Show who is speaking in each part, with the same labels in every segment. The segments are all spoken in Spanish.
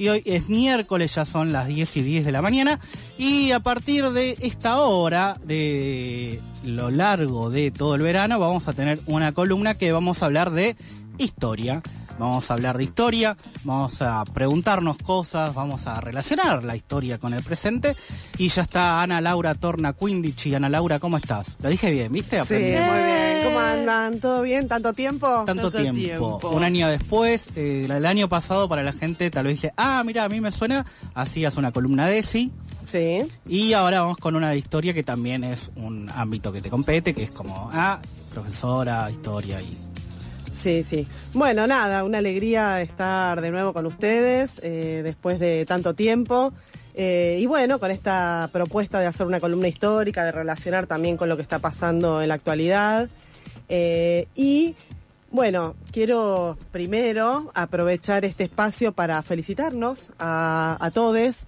Speaker 1: y hoy es miércoles, ya son las 10 y 10 de la mañana y a partir de esta hora, de lo largo de todo el verano, vamos a tener una columna que vamos a hablar de historia. Vamos a hablar de historia, vamos a preguntarnos cosas, vamos a relacionar la historia con el presente. Y ya está Ana Laura Torna Quindich. Ana Laura, ¿cómo estás? Lo dije bien, ¿viste?
Speaker 2: Sí, muy bien. ¿Cómo andan? ¿Todo bien? ¿Tanto tiempo?
Speaker 1: Tanto, tiempo. Un año después, eh, el año pasado para la gente tal vez dice, ah, mira, a mí me suena, hacías una columna de sí.
Speaker 2: Sí.
Speaker 1: Y ahora vamos con una de historia que también es un ámbito que te compete, que es como, ah, profesora, historia y
Speaker 2: Sí, sí. Bueno, nada, una alegría estar de nuevo con ustedes eh, después de tanto tiempo. Eh, y bueno, con esta propuesta de hacer una columna histórica, de relacionar también con lo que está pasando en la actualidad. Eh, y bueno, quiero primero aprovechar este espacio para felicitarnos a, a todos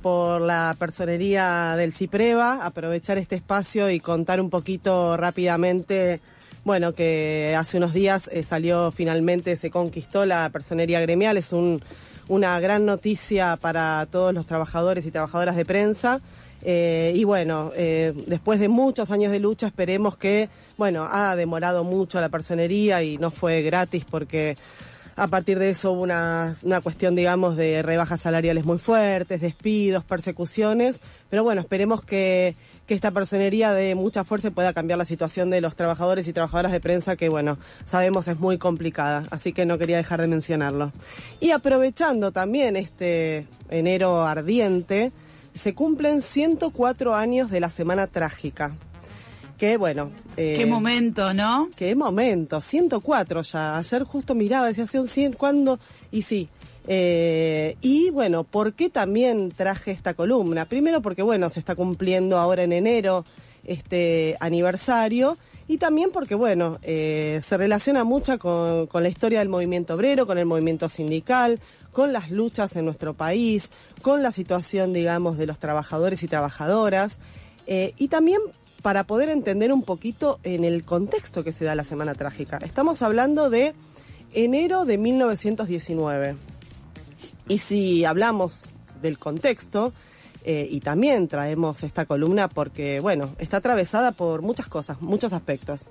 Speaker 2: por la personería del CIPREVA, aprovechar este espacio y contar un poquito rápidamente bueno, que hace unos días eh, salió finalmente, se conquistó la personería gremial, es una gran noticia para todos los trabajadores y trabajadoras de prensa. Eh, y bueno, eh, después de muchos años de lucha, esperemos que, bueno, ha demorado mucho la personería y no fue gratis porque a partir de eso hubo una, una cuestión, digamos, de rebajas salariales muy fuertes, despidos, persecuciones, pero bueno, esperemos que que esta personería de mucha fuerza pueda cambiar la situación de los trabajadores y trabajadoras de prensa que, bueno, sabemos es muy complicada, así que no quería dejar de mencionarlo. Y aprovechando también este enero ardiente, se cumplen 104 años de la Semana Trágica. Que bueno.
Speaker 3: Eh, qué momento, ¿no?
Speaker 2: Qué momento, 104 ya. Ayer justo miraba, decía, hace un 100, ¿cuándo? Y sí, eh, y bueno, ¿por qué también traje esta columna? Primero porque bueno, se está cumpliendo ahora en enero este aniversario y también porque bueno, eh, se relaciona mucho con, la historia del movimiento obrero, con el movimiento sindical, con las luchas en nuestro país, con la situación, digamos, de los trabajadores y trabajadoras eh, y también para poder entender un poquito en el contexto que se da la Semana Trágica. Estamos hablando de enero de 1919. Y si hablamos del contexto, eh, y también traemos esta columna porque, bueno, está atravesada por muchas cosas, muchos aspectos.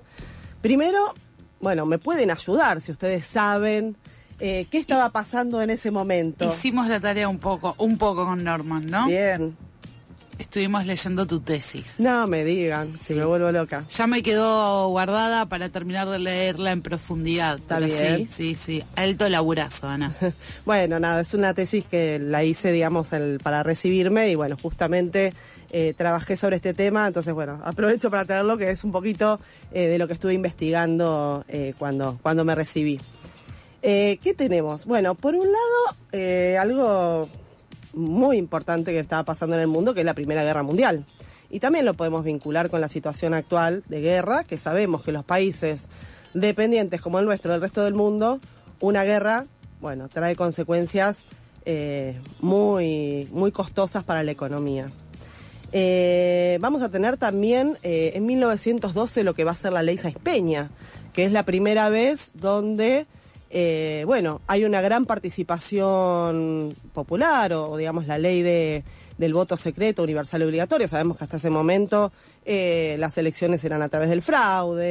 Speaker 2: Primero, bueno, me pueden ayudar si ustedes saben eh, qué estaba pasando en ese momento.
Speaker 3: Hicimos la tarea un poco, un poco con Norman, ¿no?
Speaker 2: Bien.
Speaker 3: Estuvimos leyendo tu tesis.
Speaker 2: No me digan, si me vuelvo loca.
Speaker 3: Ya me quedó guardada para terminar de leerla en profundidad.
Speaker 2: Está bien.
Speaker 3: Sí, sí, sí. Alto laburazo, Ana.
Speaker 2: bueno, nada, es una tesis que la hice, digamos, el, para recibirme y bueno, justamente eh, trabajé sobre este tema, entonces bueno, aprovecho para tenerlo que es un poquito eh, de lo que estuve investigando eh, cuando, cuando me recibí. ¿Qué tenemos? Bueno, por un lado, algo muy importante que estaba pasando en el mundo, que es la Primera Guerra Mundial. Y también lo podemos vincular con la situación actual de guerra, que sabemos que los países dependientes como el nuestro del resto del mundo, una guerra, bueno, trae consecuencias eh, muy, muy costosas para la economía. Eh, vamos a tener también eh, en 1912 lo que va a ser la ley Saiz Peña, que es la primera vez donde eh, bueno, hay una gran participación popular o, digamos la ley de, del voto secreto universal obligatorio. Sabemos que hasta ese momento eh, las elecciones eran a través del fraude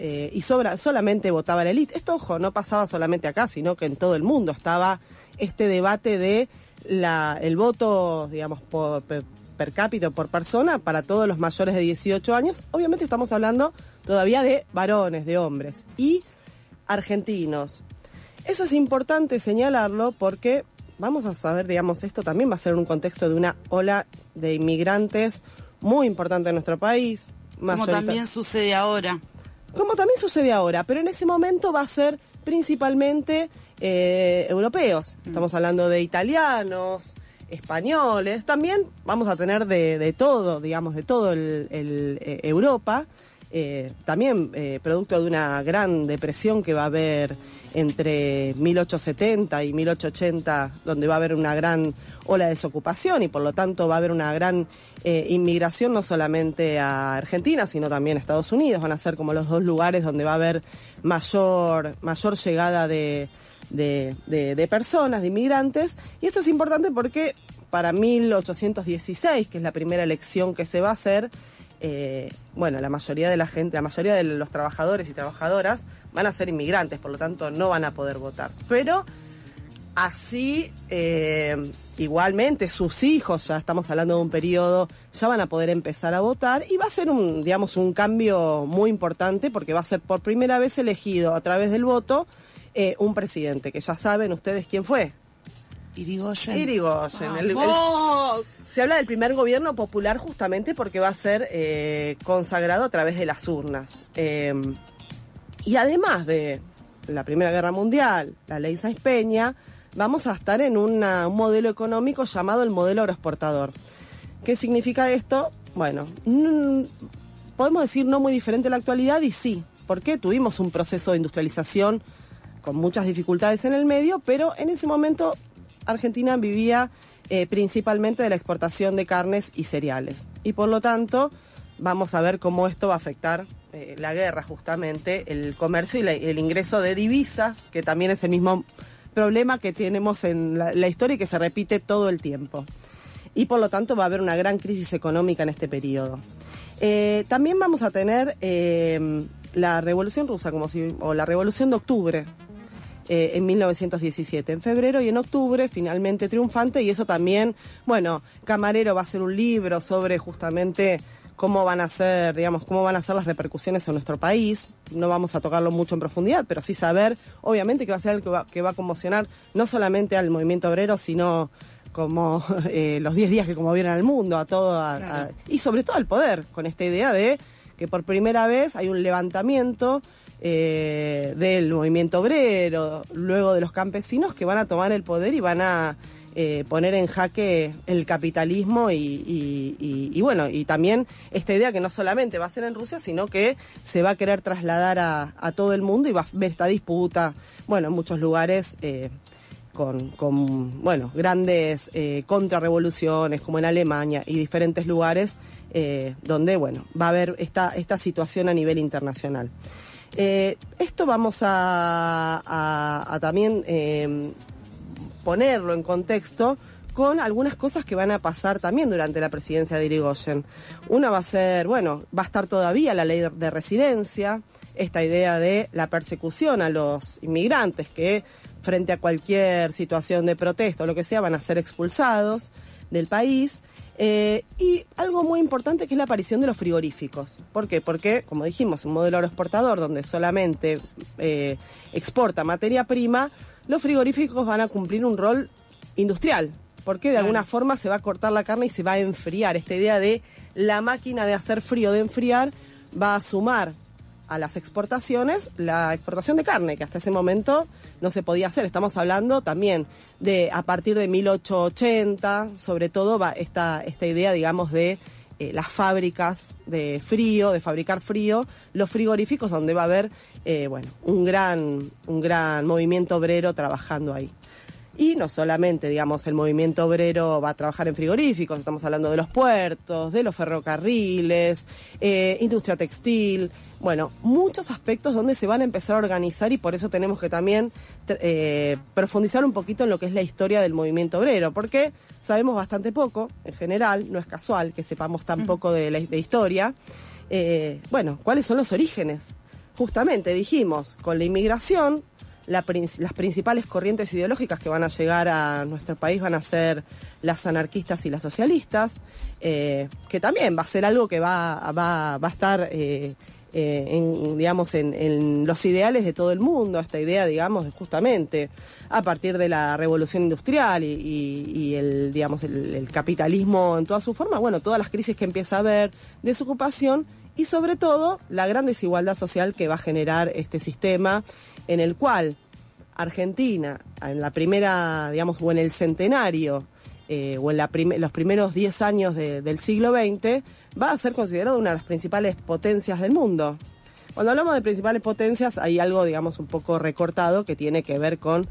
Speaker 2: eh, y sobra, solamente votaba la élite. Esto, ojo, no pasaba solamente acá, sino que en todo el mundo estaba este debate de la, el voto, digamos, por, per cápita por persona para todos los mayores de 18 años. Obviamente estamos hablando todavía de varones, de hombres y argentinos, eso es importante señalarlo porque vamos a saber, digamos, esto también va a ser un contexto de una ola de inmigrantes muy importante en nuestro país.
Speaker 3: Como también sucede ahora.
Speaker 2: Como también sucede ahora, pero en ese momento va a ser principalmente eh, europeos. Mm. Estamos hablando de italianos, españoles, también vamos a tener de, todo, digamos, de todo el, eh, Europa. Eh, también eh, producto de una gran depresión que va a haber entre 1870 y 1880, donde va a haber una gran ola de desocupación y por lo tanto va a haber una gran eh, inmigración no solamente a Argentina, sino también a Estados Unidos. Van a ser como los dos lugares donde va a haber mayor, mayor llegada de, de, personas, de inmigrantes. Y esto es importante porque para 1816, que es la primera elección que se va a hacer, eh, bueno, la mayoría de la gente, la mayoría de los trabajadores y trabajadoras van a ser inmigrantes, por lo tanto no van a poder votar. Pero así, eh, igualmente, sus hijos, ya estamos hablando de un periodo, ya van a poder empezar a votar y va a ser un, digamos, un cambio muy importante porque va a ser por primera vez elegido a través del voto eh, un presidente, que ya saben ustedes quién fue.
Speaker 3: Irigoyen.
Speaker 2: Irigoyen. El, se habla del primer gobierno popular justamente porque va a ser eh, consagrado a través de las urnas. Em, y además de la Primera Guerra Mundial, la ley Sáenz Peña, vamos a estar en un modelo económico llamado el modelo agroexportador. ¿Qué significa esto? Bueno, podemos decir no muy diferente a la actualidad y sí, porque tuvimos un proceso de industrialización con muchas dificultades en el medio, pero en ese momento Argentina vivía eh, principalmente de la exportación de carnes y cereales. Y por lo tanto, vamos a ver cómo esto va a afectar eh, la guerra, justamente, el comercio y el ingreso de divisas, que también es el mismo problema que tenemos en la, historia y que se repite todo el tiempo. Y por lo tanto va a haber una gran crisis económica en este periodo. Eh, también vamos a tener la Revolución Rusa, como si, o la Revolución de Octubre, eh, en 1917, en febrero y en octubre, finalmente triunfante, y eso también, bueno, Camarero va a hacer un libro sobre justamente cómo van a ser, digamos, cómo van a ser las repercusiones en nuestro país. No vamos a tocarlo mucho en profundidad, pero sí saber, obviamente, que va a ser algo que va, que va a conmocionar no solamente al movimiento obrero, sino como eh, los 10 días que conmovieron al mundo, a todo, y sobre todo al poder, con esta idea de que por primera vez hay un levantamiento eh, del movimiento obrero, luego de los campesinos que van a tomar el poder y van a eh, poner en jaque el capitalismo y, bueno, y también esta idea que no solamente va a ser en Rusia, sino que se va a querer trasladar a, todo el mundo y va a haber esta disputa, bueno, en muchos lugares. Eh, con, con, bueno, grandes contrarrevoluciones como en Alemania y diferentes lugares donde, bueno, va a haber esta, esta situación a nivel internacional. Eh, esto vamos a, también em, ponerlo en contexto con algunas cosas que van a pasar también durante la presidencia de Irigoyen. Una va a ser, bueno, va a estar todavía la ley de residencia, esta idea de la persecución a los inmigrantes que frente a cualquier situación de protesta o lo que sea van a ser expulsados del país. Eh, y algo muy importante que es la aparición de los frigoríficos. ¿Por qué? Porque, como dijimos, un modelo agroexportador donde solamente eh, exporta materia prima, los frigoríficos van a cumplir un rol industrial. Porque de alguna forma se va a cortar la carne y se va a enfriar. Esta idea de la máquina de hacer frío, de enfriar, va a sumar a las exportaciones la exportación de carne, que hasta ese momento no se podía hacer. Estamos hablando también de a partir de 1880, sobre todo va esta, esta idea, digamos, de eh, las fábricas de frío, de fabricar frío, los frigoríficos donde va a haber, eh, bueno, un gran, un gran movimiento obrero trabajando ahí. Y no solamente, digamos, el movimiento obrero va a trabajar en frigoríficos, estamos hablando de los puertos, de los ferrocarriles, eh, industria textil, bueno, muchos aspectos donde se van a empezar a organizar y por eso tenemos que también eh, profundizar un poquito en lo que es la historia del movimiento obrero, porque sabemos bastante poco, en general, no es casual que sepamos tan poco de la de historia. Eh, bueno, ¿cuáles son los orígenes? Justamente dijimos, con la inmigración las principales corrientes ideológicas que van a llegar a nuestro país van a ser las anarquistas y las socialistas, eh, que también va a ser algo que va, va, va a estar eh, eh, en, digamos, en, los ideales de todo el mundo, esta idea, digamos, justamente a partir de la revolución industrial y, el, digamos, el, capitalismo en toda su forma, bueno, todas las crisis que empieza a haber, desocupación y sobre todo la gran desigualdad social que va a generar este sistema en el cual Argentina, en la primera, digamos, o en el centenario, eh, o en los primeros 10 años del siglo XX, va a ser considerado una de las principales potencias del mundo. Cuando hablamos de principales potencias, hay algo, digamos, un poco recortado que tiene que ver con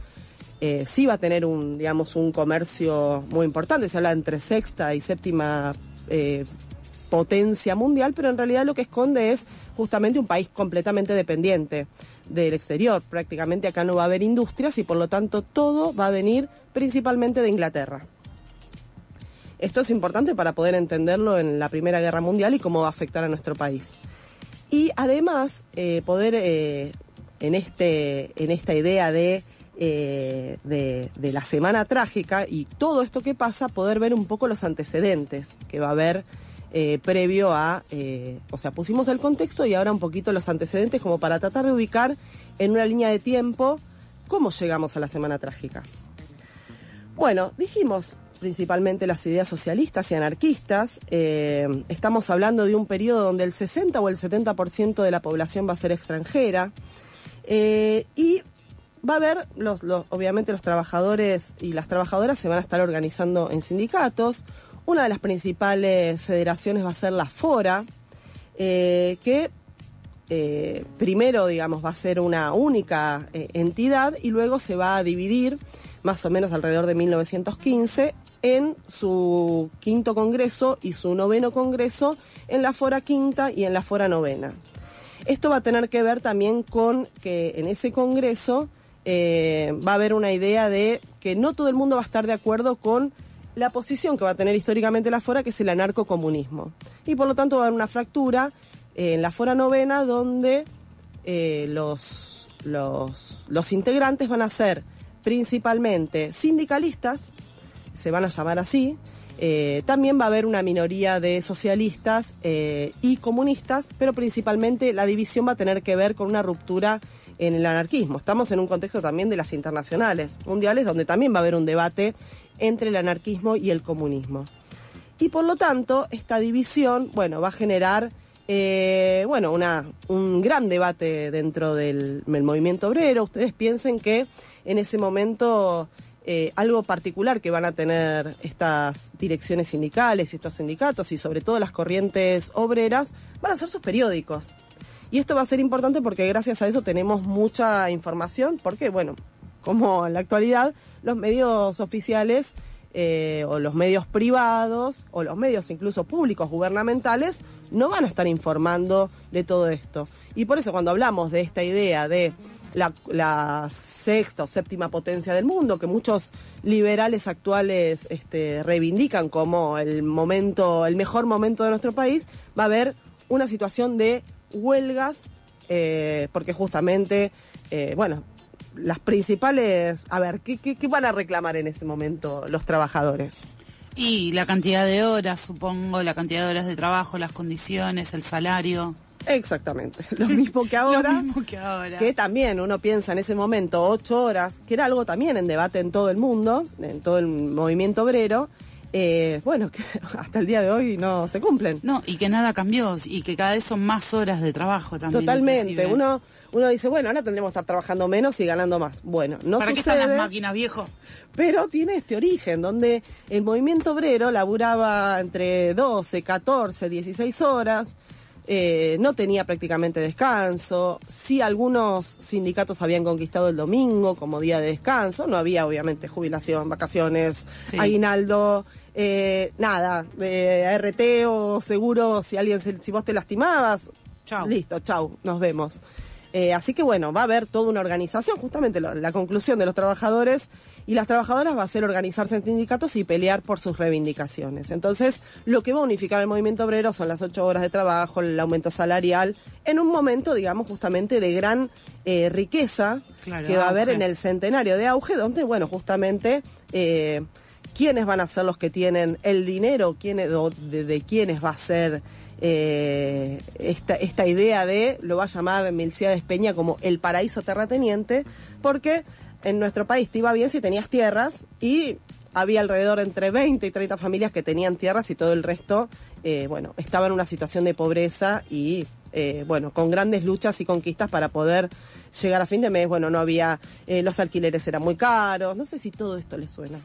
Speaker 2: eh, sí va a tener un, digamos, un comercio muy importante. Se habla entre sexta y séptima eh, potencia mundial, pero en realidad lo que esconde es justamente un país completamente dependiente del exterior. Prácticamente acá no va a haber industrias y por lo tanto todo va a venir principalmente de Inglaterra. Esto es importante para poder entenderlo en la Primera Guerra Mundial y cómo va a afectar a nuestro país. Y además, eh, poder eh, en, este, en esta idea de, eh, de, de, la semana trágica y todo esto que pasa, poder ver un poco los antecedentes que va a haber previo a, o sea, pusimos el contexto y ahora un poquito los antecedentes como para tratar de ubicar en una línea de tiempo cómo llegamos a la semana trágica. Bueno, dijimos, principalmente las ideas socialistas y anarquistas. Eh, estamos hablando de un periodo donde el 60 o el 70% de la población va a ser extranjera. Eh, y va a haber, los, obviamente los trabajadores y las trabajadoras se van a estar organizando en sindicatos. Una de las principales federaciones va a ser la FORA, eh, que primero, digamos, va a ser una única entidad y luego se va a dividir más o menos alrededor de 1915 en su quinto congreso y su noveno congreso en la fora quinta y en la fora novena. Esto va a tener que ver también con que en ese congreso eh, va a haber una idea de que no todo el mundo va a estar de acuerdo con la posición que va a tener históricamente la fora, que es el anarcocomunismo. Y por lo tanto va a haber una fractura en la fora novena donde eh, los, los, los integrantes van a ser principalmente sindicalistas, se van a llamar así. Eh, también va a haber una minoría de socialistas eh, y comunistas, pero principalmente la división va a tener que ver con una ruptura en el anarquismo. Estamos en un contexto también de las internacionales mundiales, donde también va a haber un debate entre el anarquismo y el comunismo. Y por lo tanto, esta división, bueno, va a generar, eh, bueno, una, un gran debate dentro del, movimiento obrero. Ustedes piensen que en ese momento eh, algo particular que van a tener estas direcciones sindicales y estos sindicatos y sobre todo las corrientes obreras van a ser sus periódicos. Y esto va a ser importante porque gracias a eso tenemos mucha información, porque bueno, como en la actualidad los medios oficiales eh, o los medios privados o los medios incluso públicos gubernamentales no van a estar informando de todo esto. Y por eso cuando hablamos de esta idea de la, sexta o séptima potencia del mundo, que muchos liberales actuales este, reivindican como el momento, el mejor momento de nuestro país, va a haber una situación de huelgas, eh, porque justamente, eh, bueno, las principales, a ver, ¿qué, ¿qué, van a reclamar en ese momento los trabajadores?
Speaker 3: Y la cantidad de horas, supongo, la cantidad de horas de trabajo, las condiciones, el salario.
Speaker 2: Exactamente, lo mismo que ahora.
Speaker 3: lo mismo que ahora.
Speaker 2: Que también uno piensa en ese momento ocho horas, que era algo también en debate en todo el mundo, en todo el movimiento obrero. Eh, bueno, que hasta el día de hoy no se cumplen.
Speaker 3: No, y que nada cambió, y que cada vez son más horas de trabajo también.
Speaker 2: Totalmente. Uno, uno dice, bueno, ahora tendremos que estar trabajando menos y ganando más. Bueno, no
Speaker 3: ¿Para
Speaker 2: qué
Speaker 3: están las máquinas, viejo?
Speaker 2: Pero tiene este origen, donde el movimiento obrero laburaba entre 12, 14, 16 horas eh, no tenía prácticamente descanso, sí algunos sindicatos habían conquistado el domingo como día de descanso, no había obviamente jubilación, vacaciones, aguinaldo, eh, nada, eh, ART o seguro si alguien, si vos te lastimabas,
Speaker 3: chau.
Speaker 2: listo, chau, nos vemos. Eh, así que bueno, va a haber toda una organización, justamente la conclusión de los trabajadores y las trabajadoras va a ser organizarse en sindicatos y pelear por sus reivindicaciones. Entonces, lo que va a unificar el movimiento obrero son las ocho horas de trabajo, el aumento salarial, en un momento, digamos, justamente de gran eh, riqueza que va a haber en el centenario de auge, donde, bueno, justamente... Eh, quiénes van a ser los que tienen el dinero, quiénes, de, de, quiénes va a ser eh, esta, esta idea de, lo va a llamar Milciades Peña como el paraíso terrateniente, porque en nuestro país te iba bien si tenías tierras y había alrededor entre 20 y 30 familias que tenían tierras y todo el resto, eh, bueno, estaba en una situación de pobreza y, eh, bueno, con grandes luchas y conquistas para poder llegar a fin de mes. Bueno, no había, los alquileres eran muy caros, no sé si todo esto le suena.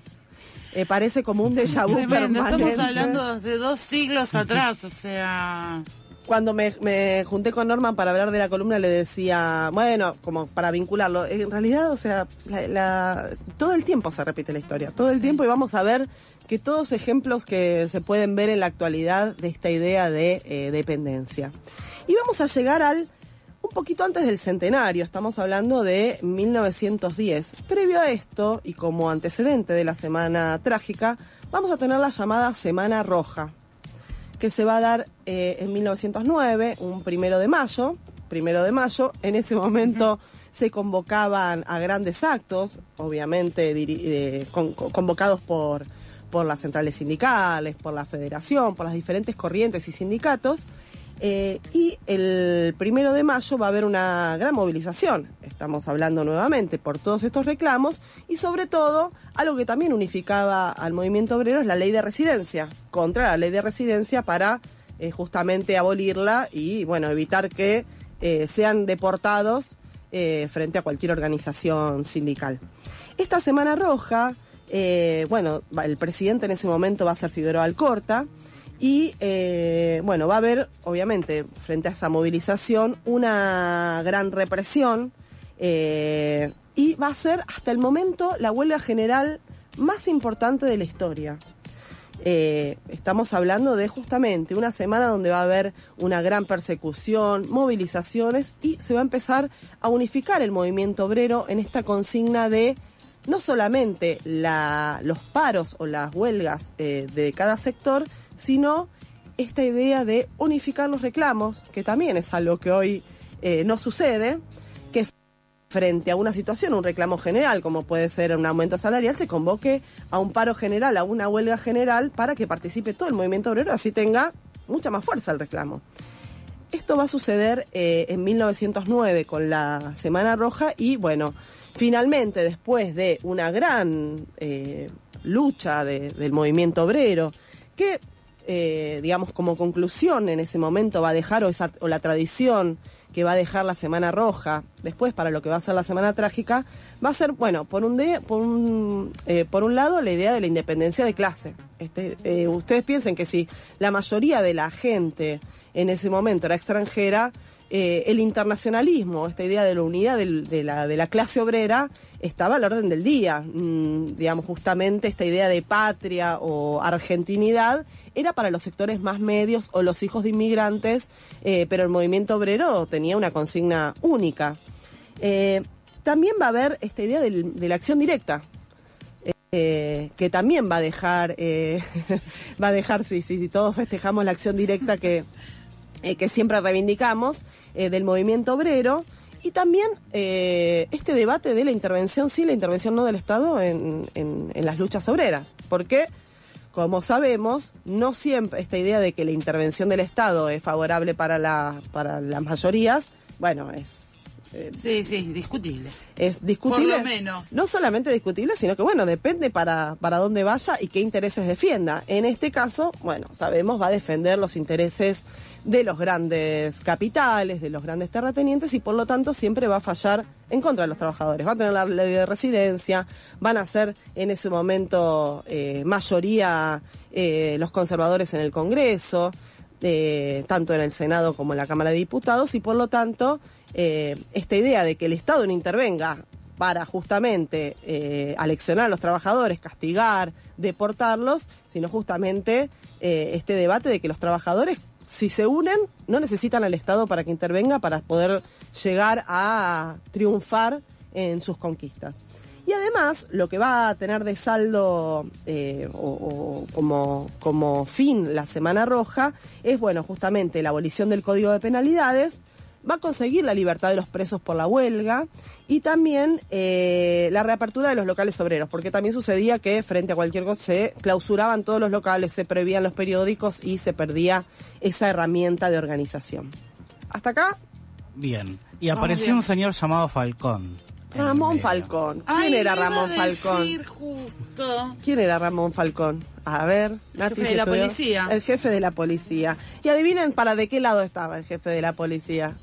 Speaker 2: Eh, parece como un déjà vu
Speaker 3: Estamos hablando de dos siglos atrás, o sea...
Speaker 2: cuando me, me junté con Norman para hablar de la columna le decía, bueno, como para vincularlo, en realidad, o sea, la- la- todo el tiempo se repite la historia, todo el tiempo y vamos a ver que todos ejemplos que se pueden ver en la actualidad de esta idea de eh, dependencia. Y vamos a llegar al un poquito antes del centenario, estamos hablando de 1910. Previo a esto, y como antecedente de la Semana Trágica, vamos a tener la llamada Semana Roja, que se va a dar eh, en 1909, un primero de mayo. Primero de mayo, en ese momento se convocaban a grandes actos, obviamente eh, con- con- convocados por, por las centrales sindicales, por la federación, por las diferentes corrientes y sindicatos. Eh, y el primero de mayo va a haber una gran movilización. Estamos hablando nuevamente por todos estos reclamos y sobre todo algo que también unificaba al movimiento obrero es la ley de residencia, contra la ley de residencia para eh, justamente abolirla y bueno, evitar que eh, sean deportados frente a cualquier organización sindical. Esta Semana Roja, bueno, el presidente en ese momento va a ser Figueroa Alcorta y eh, bueno, va a haber, obviamente, frente a esa movilización, una gran represión eh, y va a ser hasta el momento la huelga general más importante de la historia. Eh, estamos hablando de justamente una semana donde va a haber una gran persecución, movilizaciones y se va a empezar a unificar el movimiento obrero en esta consigna de no solamente la- los paros o las huelgas de cada sector, sino esta idea de unificar los reclamos, que también es algo que hoy eh, no sucede, que frente a una situación, un reclamo general, como puede ser un aumento salarial, se convoque a un paro general, a una huelga general, para que participe todo el movimiento obrero, así tenga mucha más fuerza el reclamo. Esto va a suceder eh, en 1909 con la Semana Roja y bueno, finalmente después de una gran eh, lucha de- del movimiento obrero, que eh, digamos como conclusión en ese momento va a dejar o, esa- o la tradición que va a dejar la Semana Roja después para lo que va a ser la Semana Trágica, va a ser, bueno, por un, de- por un, eh, por un lado la idea de la independencia de clase. Este, eh, ustedes piensen que si la mayoría de la gente en ese momento era extranjera, eh, el internacionalismo, esta idea de la unidad de, la, clase obrera, estaba al orden del día. Mm, digamos, justamente esta idea de patria o argentinidad era para los sectores más medios o los hijos de inmigrantes, eh, pero el movimiento obrero tenía una consigna única. Eh, también va a haber esta idea de la acción directa, que también va a dejar, va a dejar, si todos festejamos la acción directa que, eh, que siempre reivindicamos eh, del movimiento obrero y también eh, este debate de la intervención sí, la intervención no del Estado en, en- en las luchas obreras. Porque, como sabemos, no siempre esta idea de que la intervención del Estado es favorable para, la, para las mayorías, bueno, es... eh,
Speaker 3: Sí, sí, discutible.
Speaker 2: es discutible.
Speaker 3: Por lo menos.
Speaker 2: No solamente discutible, sino que, bueno, depende para, para dónde vaya y qué intereses defienda. En este caso, bueno, sabemos, va a defender los intereses de los grandes capitales, de los grandes terratenientes y por lo tanto siempre va a fallar en contra de los trabajadores. Va a tener la ley de residencia, van a ser en ese momento eh, mayoría eh, los conservadores en el Congreso eh, tanto en el Senado como en la Cámara de Diputados, y por lo tanto, eh, esta idea de que el Estado no intervenga para justamente eh, aleccionar a los trabajadores, castigar, deportarlos, sino justamente este debate de que los trabajadores, si se unen, no necesitan al Estado para que intervenga para poder llegar a triunfar en sus conquistas. Y además, lo que va a tener de saldo eh, o, o como, como fin la Semana Roja es, bueno, justamente la abolición del Código de Penalidades, va a conseguir la libertad de los presos por la huelga y también eh, la reapertura de los locales obreros, porque también sucedía que frente a cualquier cosa se clausuraban todos los locales, se prohibían los periódicos y se perdía esa herramienta de organización. Hasta acá,
Speaker 1: Bien. Y apareció
Speaker 3: bien.
Speaker 1: un señor llamado Falcón. el
Speaker 2: Ramón. Falcón. ¿Quién
Speaker 3: Ay,
Speaker 2: era Ramón
Speaker 3: a
Speaker 2: Falcón?
Speaker 3: decir justo.
Speaker 2: ¿Quién era Ramón Falcón? A ver, Nati,
Speaker 3: jefe de la
Speaker 2: estudió.
Speaker 3: policía.
Speaker 2: El jefe de la policía. Y adivinen para de qué lado estaba el jefe de la policía.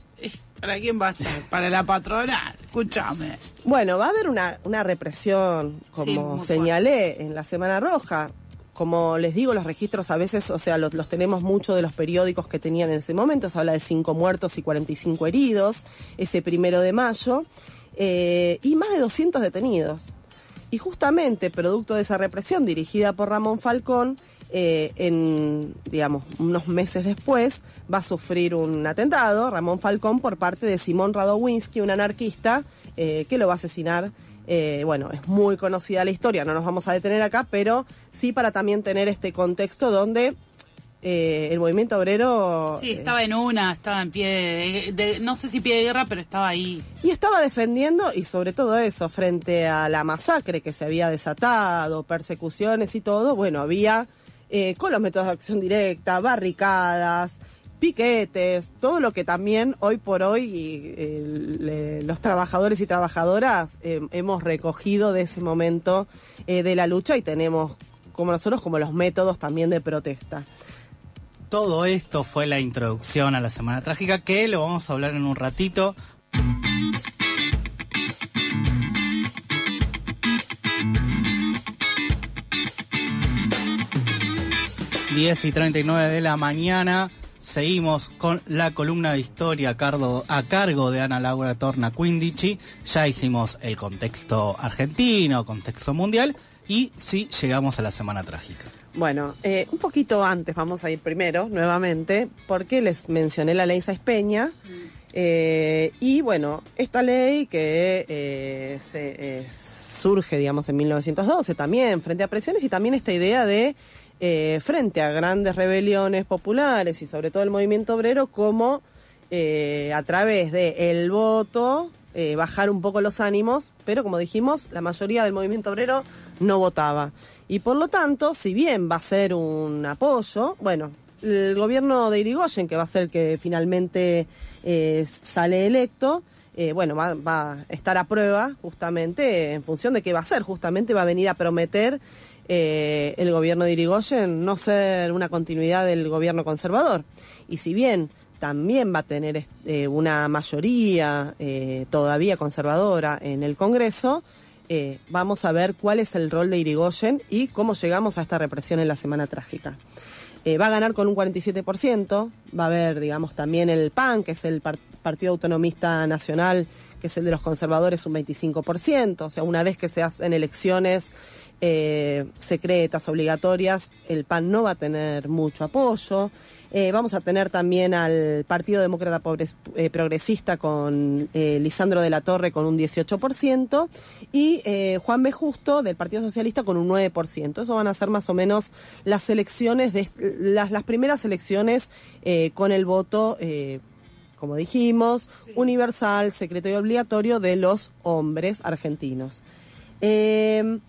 Speaker 3: ¿Para quién va a estar? Para la patronal. Escúchame.
Speaker 2: Bueno, va a haber una, una represión, como señalé en la Semana Roja, como les digo, los registros a veces, o sea, los, los tenemos mucho de los periódicos que tenían en ese momento, se habla de 5 muertos y 45 heridos, ese primero de mayo, eh, y más de 200 detenidos. Y justamente, producto de esa represión dirigida por Ramón Falcón, eh, en, digamos, unos meses después, va a sufrir un atentado, Ramón Falcón, por parte de Simón Radowinski, un anarquista, eh, que lo va a asesinar. Eh, bueno, es muy conocida la historia, no nos vamos a detener acá, pero sí para también tener este contexto donde eh, el movimiento obrero...
Speaker 3: Sí,
Speaker 2: eh,
Speaker 3: estaba en una, estaba en pie de, de- no sé si pie de guerra, pero estaba ahí.
Speaker 2: Y estaba defendiendo, y sobre todo eso, frente a la masacre que se había desatado, persecuciones y todo, bueno, había eh, con los métodos de acción directa, barricadas, piquetes, todo lo que también hoy por hoy eh, los trabajadores y trabajadoras eh, hemos recogido de ese momento de la lucha y tenemos como nosotros como los métodos también de protesta.
Speaker 1: Todo esto fue la introducción a la Semana Trágica que lo vamos a hablar en un ratito. Diez y 39 de la mañana. Seguimos con la columna de historia a cargo, de Ana Laura Torna Quindici. Ya hicimos el contexto argentino, contexto mundial y sí llegamos a la Semana Trágica.
Speaker 2: Bueno, eh, un poquito antes vamos a ir primero, nuevamente, porque les mencioné la ley Sáenz Peña. eh, y bueno, esta ley que eh, se, surge, digamos, en 1912 también, frente a presiones y también esta idea de, eh, frente a grandes rebeliones populares y sobre todo el movimiento obrero, como eh, a través de el voto eh, bajar un poco los ánimos, pero como dijimos, la mayoría del movimiento obrero no votaba. Y por lo tanto, si bien va a ser un apoyo, bueno, el gobierno de Irigoyen, que va a ser el que finalmente sale electo, bueno, va, va a estar a prueba justamente en función de qué va a ser. Justamente va a venir a prometer eh, el gobierno de Irigoyen no ser una continuidad del gobierno conservador. Y si bien también va a tener eh, una mayoría eh, todavía conservadora en el Congreso, vamos a ver cuál es el rol de Irigoyen y cómo llegamos a esta represión en la Semana Trágica. Va a ganar con un 47%, va a haber, digamos, también el PAN, que es el par- Partido Autonomista Nacional, que es el de los conservadores, un 25%, o sea, una vez que se hacen elecciones eh, secretas, obligatorias, el PAN no va a tener mucho apoyo. Eh, vamos a tener también al Partido Demócrata eh, Progresista con Lisandro de la Torre con un 18% y Juan B. Justo del Partido Socialista con un 9%. Eso van a ser más o menos las elecciones, de, las, las primeras elecciones con el voto, como dijimos, universal, secreto y obligatorio de los hombres argentinos. Eh,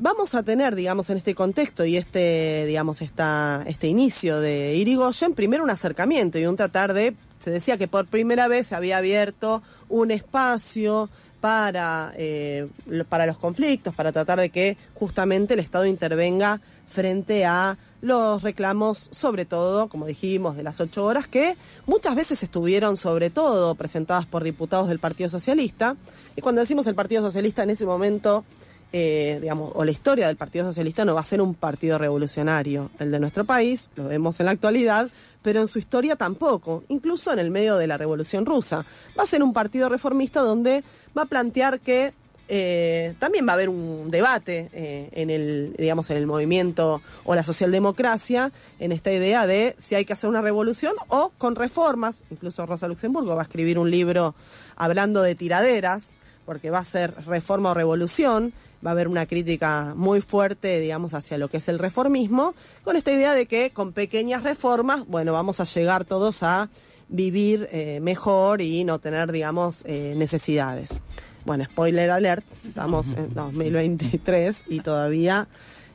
Speaker 2: Vamos a tener, digamos, en este contexto y este, digamos, esta, este inicio de Irigoyen, primero un acercamiento y un tratar de, se decía que por primera vez se había abierto un espacio para, eh, para los conflictos, para tratar de que justamente el Estado intervenga frente a los reclamos, sobre todo, como dijimos, de las ocho horas, que muchas veces estuvieron, sobre todo, presentadas por diputados del Partido Socialista. Y cuando decimos el Partido Socialista en ese momento, eh, digamos, o la historia del Partido Socialista no va a ser un partido revolucionario, el de nuestro país, lo vemos en la actualidad, pero en su historia tampoco, incluso en el medio de la Revolución Rusa. Va a ser un partido reformista donde va a plantear que eh, también va a haber un debate eh, en el, digamos, en el movimiento o la socialdemocracia, en esta idea de si hay que hacer una revolución o con reformas. Incluso Rosa Luxemburgo va a escribir un libro hablando de tiraderas, porque va a ser reforma o revolución, va a haber una crítica muy fuerte, digamos, hacia lo que es el reformismo, con esta idea de que con pequeñas reformas, bueno, vamos a llegar todos a vivir eh, mejor y no tener, digamos, eh, necesidades. Bueno, spoiler alert, estamos en 2023 y todavía,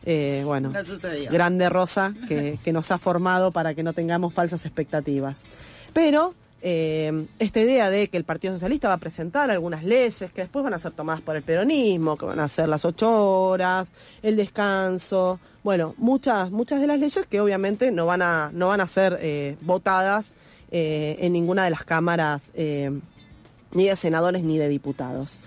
Speaker 2: eh, bueno,
Speaker 3: No
Speaker 2: grande rosa que, que nos ha formado para que no tengamos falsas expectativas. Pero eh, esta idea de que el Partido Socialista va a presentar algunas leyes que después van a ser tomadas por el peronismo, que van a ser las ocho horas, el descanso, bueno, muchas, muchas de las leyes que obviamente no van a, no van a ser eh, votadas eh, en ninguna de las cámaras, eh, ni de senadores ni de diputados.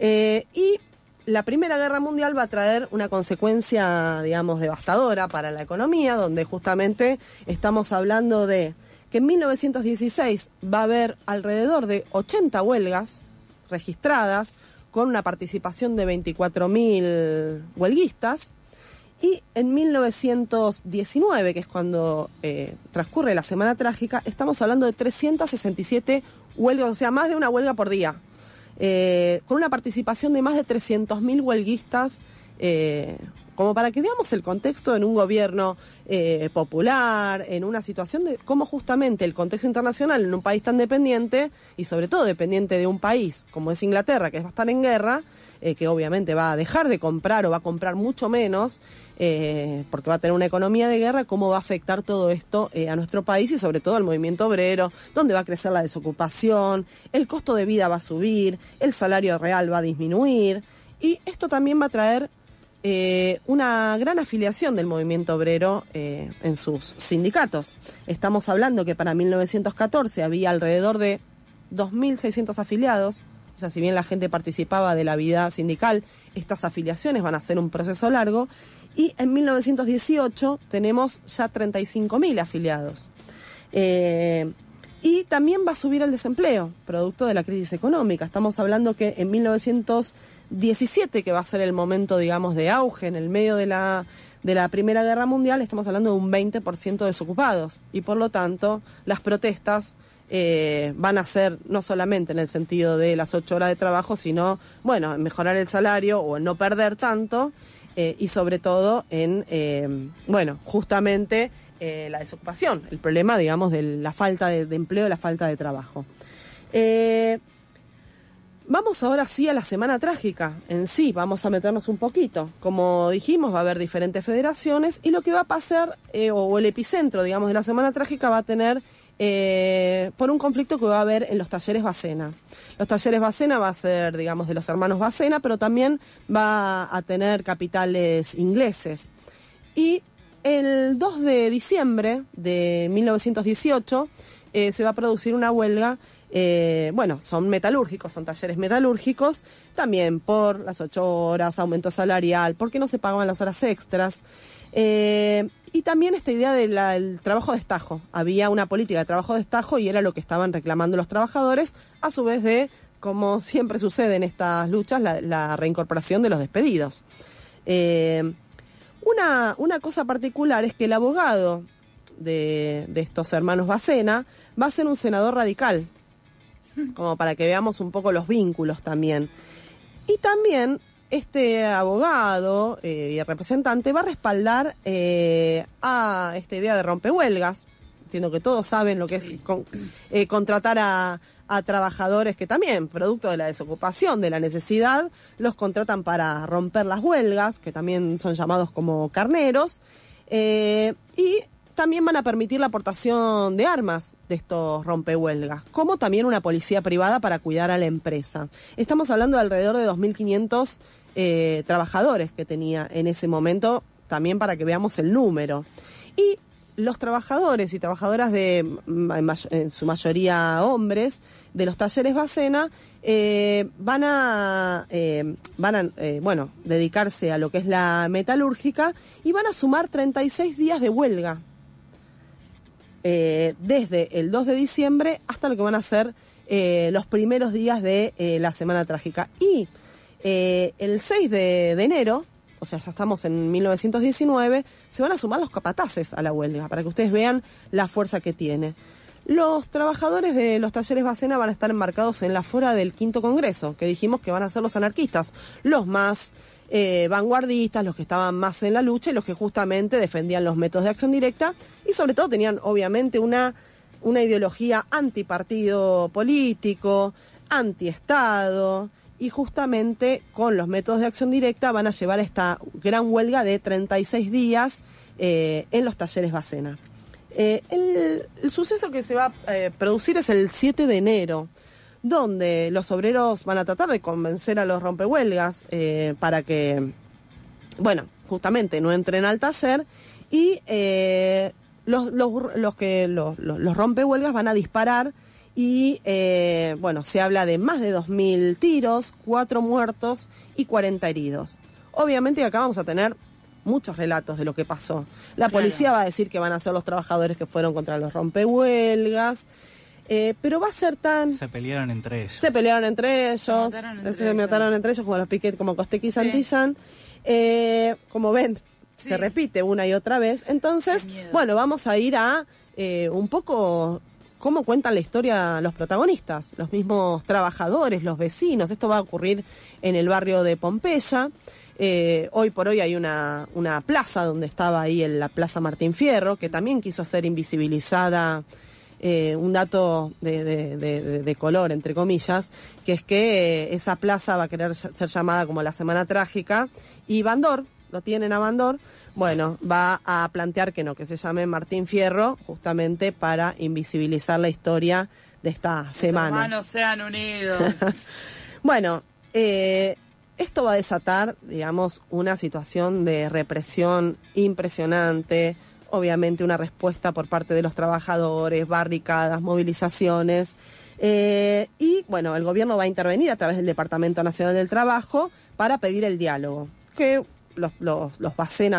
Speaker 2: Y la Primera Guerra Mundial va a traer una consecuencia, digamos, devastadora para la economía, donde justamente estamos hablando de que en 1916 va a haber alrededor de 80 huelgas registradas con una participación de 24.000 huelguistas. Y en 1919, que es cuando eh, transcurre la Semana Trágica, estamos hablando de 367 huelgas, o sea, más de una huelga por día, eh, con una participación de más de 300.000 huelguistas eh, como para que veamos el contexto en un gobierno eh, popular, en una situación de cómo justamente el contexto internacional en un país tan dependiente y sobre todo dependiente de un país como es Inglaterra, que va a estar en guerra, eh, que obviamente va a dejar de comprar o va a comprar mucho menos, eh, porque va a tener una economía de guerra, cómo va a afectar todo esto a nuestro país y sobre todo al movimiento obrero, dónde va a crecer la desocupación, el costo de vida va a subir, el salario real va a disminuir. Y esto también va a traer eh, una gran afiliación del movimiento obrero eh, en sus sindicatos. Estamos hablando que para 1914 había alrededor de 2.600 afiliados, o sea, si bien la gente participaba de la vida sindical, estas afiliaciones van a ser un proceso largo, y en 1918 tenemos ya 35.000 afiliados. Eh, y también va a subir el desempleo, producto de la crisis económica. Estamos hablando que en 1917, que va a ser el momento, digamos, de auge en el medio de la, de la Primera Guerra Mundial, estamos hablando de un 20% desocupados. Y por lo tanto, las protestas eh, van a ser no solamente en el sentido de las ocho horas de trabajo, sino, bueno, en mejorar el salario o en no perder tanto. Eh, y sobre todo en, eh, bueno, justamente la desocupación, el problema, digamos, de la falta de, empleo y la falta de trabajo. Eh, vamos ahora sí a la semana trágica en sí, vamos a meternos un poquito. Como dijimos, va a haber diferentes federaciones y lo que va a pasar, eh, o el epicentro, digamos, de la semana trágica va a tener por un conflicto que va a haber en los talleres Bacena. Los talleres Bacena va a ser, digamos, de los hermanos Bacena, pero también va a tener capitales ingleses. Y el 2 de diciembre de 1918 eh, se va a producir una huelga. Eh, bueno, son metalúrgicos, son talleres metalúrgicos, también por las ocho horas, aumento salarial, porque no se pagaban las horas extras. Eh, y también esta idea del trabajo de estajo. Había una política de trabajo de estajo y era lo que estaban reclamando los trabajadores, a su vez de, como siempre sucede en estas luchas, la, reincorporación de los despedidos. Una, una cosa particular es que el abogado de, de estos hermanos Bacena va a ser un senador radical, como para que veamos un poco los vínculos también. Y también este abogado eh, y el representante va a respaldar eh, a esta idea de rompehuelgas. Entiendo que todos saben lo que es eh, contratar a, a trabajadores que también, producto de la desocupación, de la necesidad, los contratan para romper las huelgas, que también son llamados como carneros, y también van a permitir la aportación de armas de estos rompehuelgas, como también una policía privada para cuidar a la empresa. Estamos hablando de alrededor de 2.500 eh, trabajadores que tenía en ese momento, también para que veamos el número. Y los trabajadores y trabajadoras de, en su mayoría hombres, de los talleres Bacena, eh, van a, eh, van a bueno, dedicarse a lo que es la metalúrgica y van a sumar 36 días de huelga. Desde el 2 de diciembre hasta lo que van a ser los primeros días de la Semana Trágica. Y el 6 de enero, o sea, ya estamos en 1919, se van a sumar los capataces a la huelga, para que ustedes vean la fuerza que tiene. Los trabajadores de los talleres Bacena van a estar enmarcados en la fora del quinto congreso, que dijimos que van a ser los anarquistas, los más eh, vanguardistas, los que estaban más en la lucha y los que justamente defendían los métodos de acción directa y sobre todo tenían obviamente una, una ideología antipartido político, antiestado, y justamente con los métodos de acción directa van a llevar esta gran huelga de 36 días eh, en los talleres Bacena. Eh, el, suceso que se va a producir es el 7 de enero, donde los obreros van a tratar de convencer a los rompehuelgas para que, bueno, justamente no entren al taller y los, los, los, que los, los rompehuelgas van a disparar y eh, bueno, se habla de más de 2.000 tiros, 4 muertos y 40 heridos. Obviamente acá vamos a tener muchos relatos de lo que pasó. La
Speaker 3: Claro.
Speaker 2: policía va a decir que van a ser los trabajadores que fueron contra los rompehuelgas, eh, pero va a ser tan...
Speaker 1: Se pelearon entre ellos.
Speaker 2: Se pelearon entre ellos,
Speaker 3: Se mataron entre
Speaker 2: se
Speaker 3: ellos.
Speaker 2: mataron entre ellos como los Piquet, como Costequi y
Speaker 3: Sí.
Speaker 2: Santillán. Eh, como ven,
Speaker 3: Sí.
Speaker 2: se repite una y otra vez. Entonces, bueno, vamos a ir a eh, un poco cómo cuentan la historia los protagonistas, los mismos trabajadores, los vecinos. Esto va a ocurrir en el barrio de Pompeya. Eh, hoy por hoy hay una, una plaza donde estaba ahí en la Plaza Martín Fierro, que también quiso ser invisibilizada eh, un dato de, de- de- de- de color, entre comillas, que es que eh, esa plaza va a querer ser llamada como la Semana Trágica y Bandor, lo tienen a Bandor, bueno, va a plantear que no, que se llame Martín Fierro, justamente para invisibilizar la historia de esta
Speaker 3: Los
Speaker 2: semana.
Speaker 3: hermanos sean unidos.
Speaker 2: Bueno, eh, esto va a desatar, digamos, una situación de represión impresionante, obviamente una respuesta por parte de los trabajadores, barricadas, movilizaciones. eh, y bueno, el gobierno va a intervenir a través del Departamento Nacional del Trabajo para pedir el diálogo, que los, los, los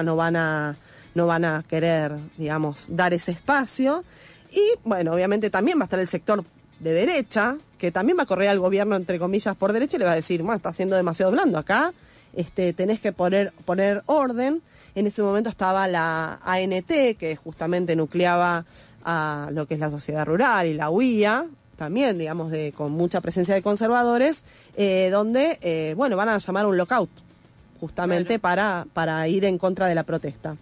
Speaker 2: no van a no van a querer, digamos, dar ese espacio. Y bueno, obviamente también va a estar el sector de derecha, que también va a correr al gobierno, entre comillas, por derecha y le va a decir, bueno, está siendo demasiado blando acá, este, tenés que poner, poner orden. En ese momento estaba la ANT, que justamente nucleaba a lo que es la sociedad rural y la UIA, también, digamos, de, con mucha presencia de conservadores, eh, donde, eh, bueno, van a llamar un lockout, justamente para, para ir en contra de la protesta.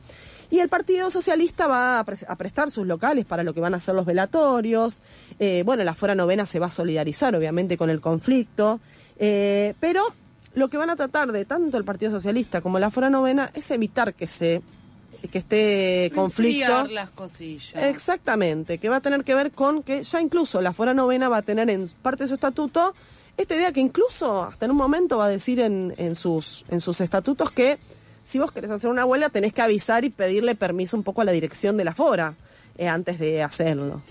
Speaker 2: Y el Partido Socialista va a, pres- a prestar sus locales para lo que van a ser los velatorios. Eh, bueno, la Fuera Novena se va a solidarizar, obviamente, con el conflicto. Pero lo que van a tratar de tanto el Partido Socialista como la Fuera Novena es evitar que se que esté conflicto.
Speaker 3: Enfriar las cosillas.
Speaker 2: Exactamente, que va a tener que ver con que ya incluso la Fuera Novena va a tener en parte de su estatuto esta idea que incluso hasta en un momento va a decir en, en sus, en sus estatutos que si vos querés hacer una huelga tenés que avisar y pedirle permiso un poco a la dirección de la Fora eh, antes de hacerlo.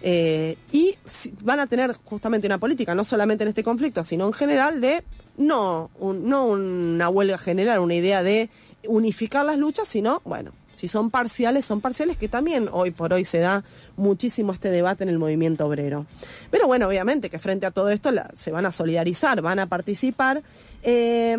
Speaker 2: Eh, y van a tener justamente una política, no solamente en este conflicto, sino en general, de no, un- no una huelga general, una idea de unificar las luchas, sino, bueno, si son parciales, son parciales, que también hoy por hoy se da muchísimo este debate en el movimiento obrero. Pero bueno, obviamente que frente a todo esto se van a solidarizar, van a participar. eh,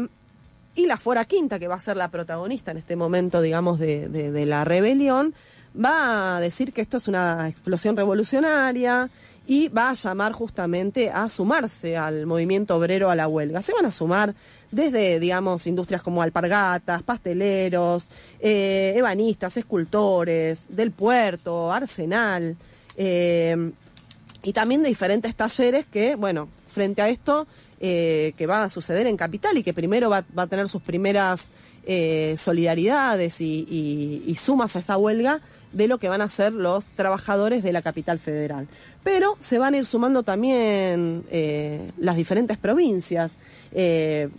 Speaker 2: y la Fora Quinta, que va a ser la protagonista en este momento, digamos, de- de la rebelión, va a decir que esto es una explosión revolucionaria y va a llamar justamente a sumarse al movimiento obrero a la huelga. Se van a sumar desde, digamos, industrias como alpargatas, pasteleros, eh, ebanistas, escultores, del puerto, arsenal. eh, y también de diferentes talleres que, bueno, frente a esto eh, que va a suceder en Capital y que primero va, a tener sus primeras eh, solidaridades y, y- y sumas a esa huelga de lo que van a ser los trabajadores de la capital federal. Pero se van a ir sumando también eh, las diferentes provincias, eh,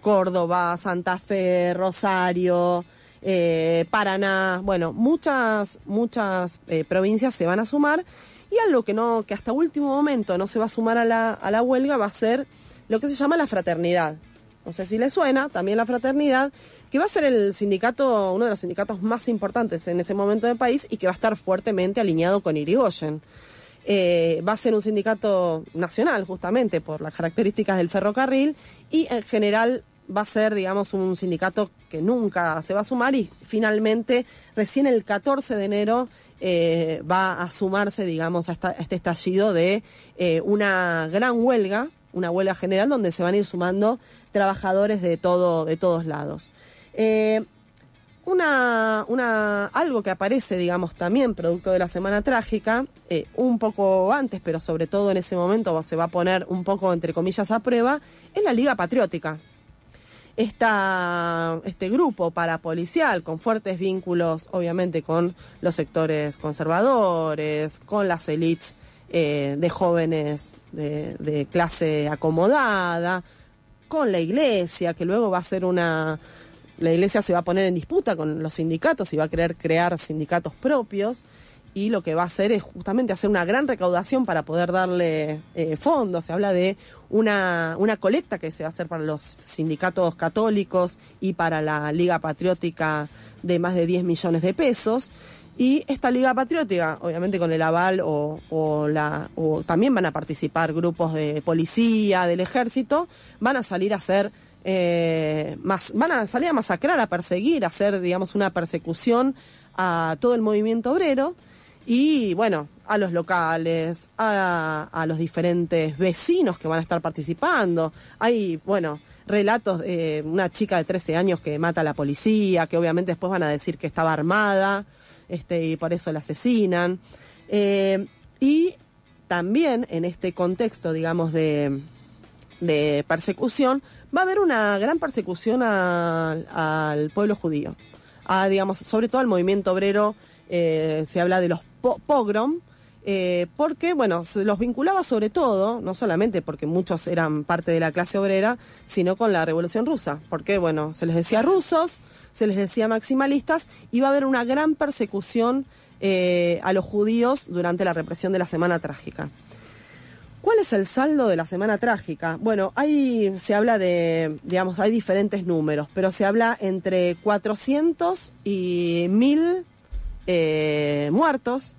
Speaker 2: Córdoba, Santa Fe, Rosario, eh, Paraná, bueno, muchas, muchas provincias se van a sumar y algo que no, que hasta último momento no se va a sumar a la, a la huelga va a ser lo que se llama la fraternidad. No sé si le suena, también la fraternidad, que va a ser el sindicato, uno de los sindicatos más importantes en ese momento del país y que va a estar fuertemente alineado con Irigoyen. Eh, va a ser un sindicato nacional, justamente por las características del ferrocarril, y en general va a ser, digamos, un sindicato que nunca se va a sumar y finalmente, recién el 14 de enero, eh, va a sumarse, digamos, a, este estallido de eh, una gran huelga, una huelga general donde se van a ir sumando trabajadores de todo, de todos lados. Eh, una, una, algo que aparece, digamos, también producto de la Semana Trágica, eh, un poco antes, pero sobre todo en ese momento se va a poner un poco, entre comillas, a prueba, es la Liga Patriótica. Esta, este grupo parapolicial con fuertes vínculos, obviamente, con los sectores conservadores, con las élites eh, de jóvenes de, de clase acomodada, con la iglesia, que luego va a ser una... La iglesia se va a poner en disputa con los sindicatos y va a querer crear sindicatos propios. y lo que va a hacer es justamente hacer una gran recaudación para poder darle eh, fondos. Se habla de una, una colecta que se va a hacer para los sindicatos católicos y para la Liga Patriótica de más de 10 millones de pesos. Y esta Liga Patriótica, obviamente con el aval o, o, la, o también van a participar grupos de policía, del ejército, van a salir a hacer eh, más, van a salir a masacrar, a perseguir, a hacer, digamos, una persecución a todo el movimiento obrero y, bueno, a los locales, a, a los diferentes vecinos que van a estar participando. Hay, bueno, relatos de una chica de 13 años que mata a la policía, que obviamente después van a decir que estaba armada este, y por eso la asesinan. Eh, y también en este contexto, digamos, de, persecución, va a haber una gran persecución al pueblo judío, a, digamos, sobre todo al movimiento obrero, eh, se habla de los po pogrom, eh, porque, bueno, se los vinculaba sobre todo, no solamente porque muchos eran parte de la clase obrera, sino con la Revolución Rusa, porque, bueno, se les decía rusos, se les decía maximalistas, va a haber una gran persecución eh, a los judíos durante la represión de la Semana Trágica. ¿Cuál es el saldo de la semana trágica? Bueno, hay, se habla de, digamos, hay diferentes números, pero se habla entre 400 y 1000 eh, muertos.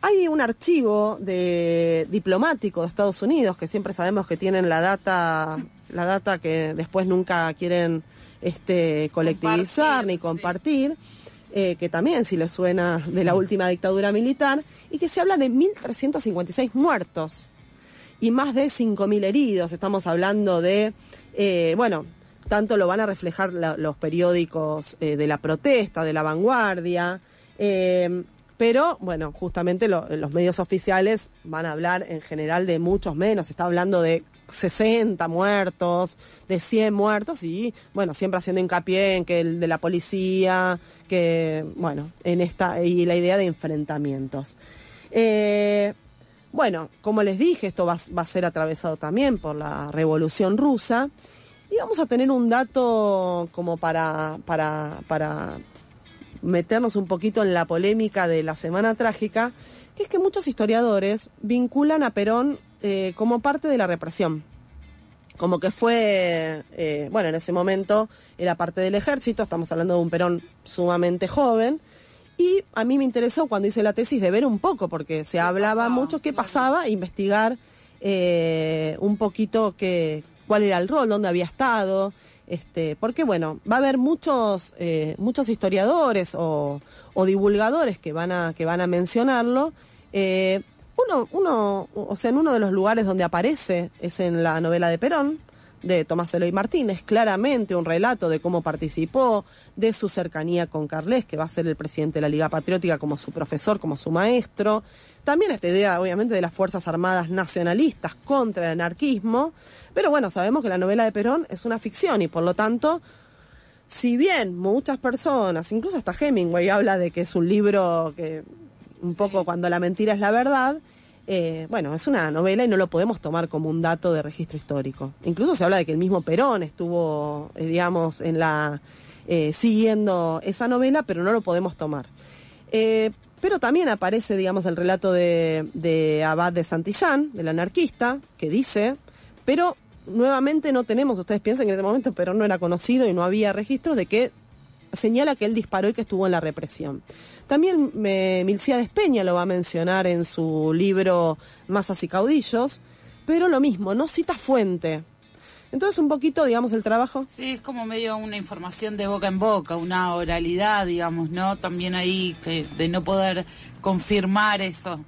Speaker 2: Hay un archivo de diplomático de Estados Unidos que siempre sabemos que tienen la data, la data que después nunca quieren este, colectivizar
Speaker 3: Compartir,
Speaker 2: ni
Speaker 3: sí.
Speaker 2: compartir. eh, que también si le suena de la última dictadura militar, y que se habla de 1.356 muertos y más de 5.000 heridos. Estamos hablando de, eh, bueno, tanto lo van a reflejar la- los periódicos eh, de la protesta, de la vanguardia, eh, pero bueno, justamente lo- los medios oficiales van a hablar en general de muchos menos. Se está hablando de 60 muertos, de 100 muertos y bueno, siempre haciendo hincapié en que el de la policía, que bueno, en esta y la idea de enfrentamientos. Eh, bueno, como les dije, esto va, va a ser atravesado también por la Revolución Rusa. Y vamos a tener un dato como para, para, para meternos un poquito en la polémica de la Semana Trágica, que es que muchos historiadores vinculan a Perón eh, como parte de la represión. Como que fue, eh, bueno, en ese momento era parte del ejército, estamos hablando de un Perón sumamente joven, y a mí me interesó cuando hice la tesis de ver un poco, porque se hablaba
Speaker 3: pasaba?
Speaker 2: mucho qué
Speaker 3: Claro.
Speaker 2: pasaba, investigar eh, un poquito qué, cuál era el rol, dónde había estado, este, porque bueno, va a haber muchos, eh, muchos historiadores o, o divulgadores que van a, que van a mencionarlo. Eh, uno, uno, o sea, en uno de los lugares donde aparece es en la novela de Perón, de Tomás Eloy Martínez, claramente un relato de cómo participó, de su cercanía con Carles, que va a ser el presidente de la Liga Patriótica como su profesor, como su maestro. También esta idea, obviamente, de las Fuerzas Armadas nacionalistas contra el anarquismo. Pero bueno, sabemos que la novela de Perón es una ficción y por lo tanto, si bien muchas personas, incluso hasta Hemingway habla de que es un libro que un poco cuando la mentira es la verdad, eh, bueno, es una novela y no lo podemos tomar como un dato de registro histórico. Incluso se habla de que el mismo Perón estuvo, eh, digamos, en la eh, siguiendo esa novela, pero no lo podemos tomar. Pero también aparece, digamos, el relato de, de Abad de Santillán, del anarquista, que dice, pero nuevamente no tenemos, ustedes piensan que en ese momento Perón no era conocido y no había registros de que señala que él disparó y que estuvo en la represión. También me, Milciades Peña lo va a mencionar en su libro Masas y Caudillos, pero lo mismo, no cita fuente. Entonces un poquito, digamos, el trabajo...
Speaker 3: Sí, es como medio una información de boca en boca, una oralidad, digamos, ¿no? También ahí que de no poder confirmar eso.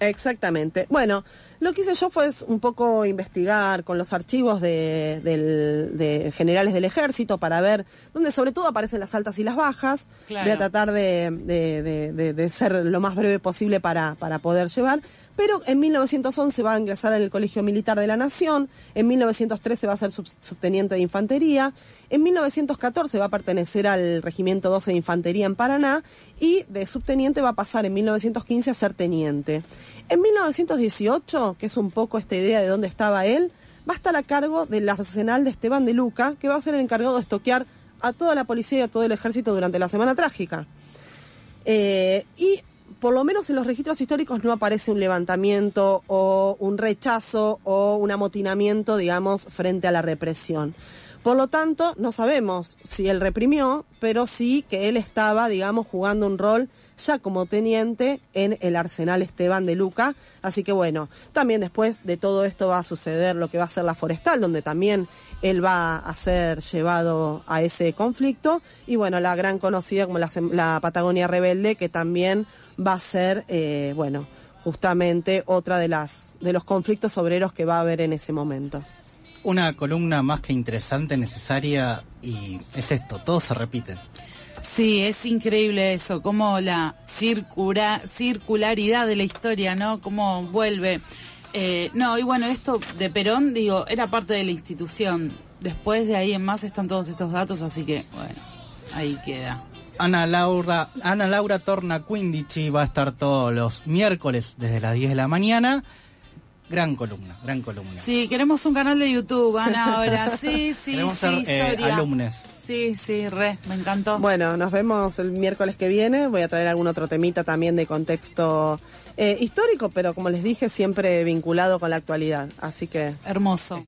Speaker 2: Exactamente. Bueno, lo que hice yo fue un poco investigar con los archivos de, del- de generales del ejército para ver dónde sobre todo aparecen las altas y las bajas.
Speaker 3: Claro.
Speaker 2: Voy a tratar de, ser lo más breve posible para, para poder llevar. Pero en 1911 va a ingresar en el Colegio Militar de la Nación, en 1913 va a ser sub- subteniente de infantería, en 1914 va a pertenecer al Regimiento 12 de Infantería en Paraná y de subteniente va a pasar en 1915 a ser teniente. En 1918, que es un poco esta idea de dónde estaba él, va a estar a cargo del arsenal de Esteban de Luca, que va a ser el encargado de estoquear a toda la policía y a todo el ejército durante la Semana Trágica. Eh, y por lo menos en los registros históricos no aparece un levantamiento o un rechazo o un amotinamiento, digamos, frente a la represión. Por lo tanto, no sabemos si él reprimió, pero sí que él estaba, digamos, jugando un rol ya como teniente en el Arsenal Esteban de Luca. Así que bueno, también después de todo esto va a suceder lo que va a ser la forestal, donde también él va a ser llevado a ese conflicto. Y bueno, la gran conocida como la, Patagonia Rebelde, que también va a ser, eh, bueno, justamente otra de las de los conflictos obreros que va a haber en ese momento
Speaker 1: una columna más que interesante, necesaria y es esto, todo se repite.
Speaker 3: Sí, es increíble eso, como la circula, circularidad de la historia, ¿no? Cómo vuelve. Eh, no, y bueno, esto de Perón, digo, era parte de la institución. Después de ahí en más están todos estos datos, así que, bueno, ahí queda.
Speaker 1: Ana Laura, Ana Laura Torna Quindici va a estar todos los miércoles desde las 10 de la mañana Gran columna, gran columna.
Speaker 3: Sí, queremos un canal de YouTube, Ana, ahora. Sí, sí,
Speaker 1: queremos ser eh, alumnes.
Speaker 3: Sí, sí, re, me encantó.
Speaker 2: Bueno, nos vemos el miércoles que viene. Voy a traer algún otro temita también de contexto eh, histórico, pero como les dije, siempre vinculado con la actualidad. Así que...
Speaker 3: Hermoso.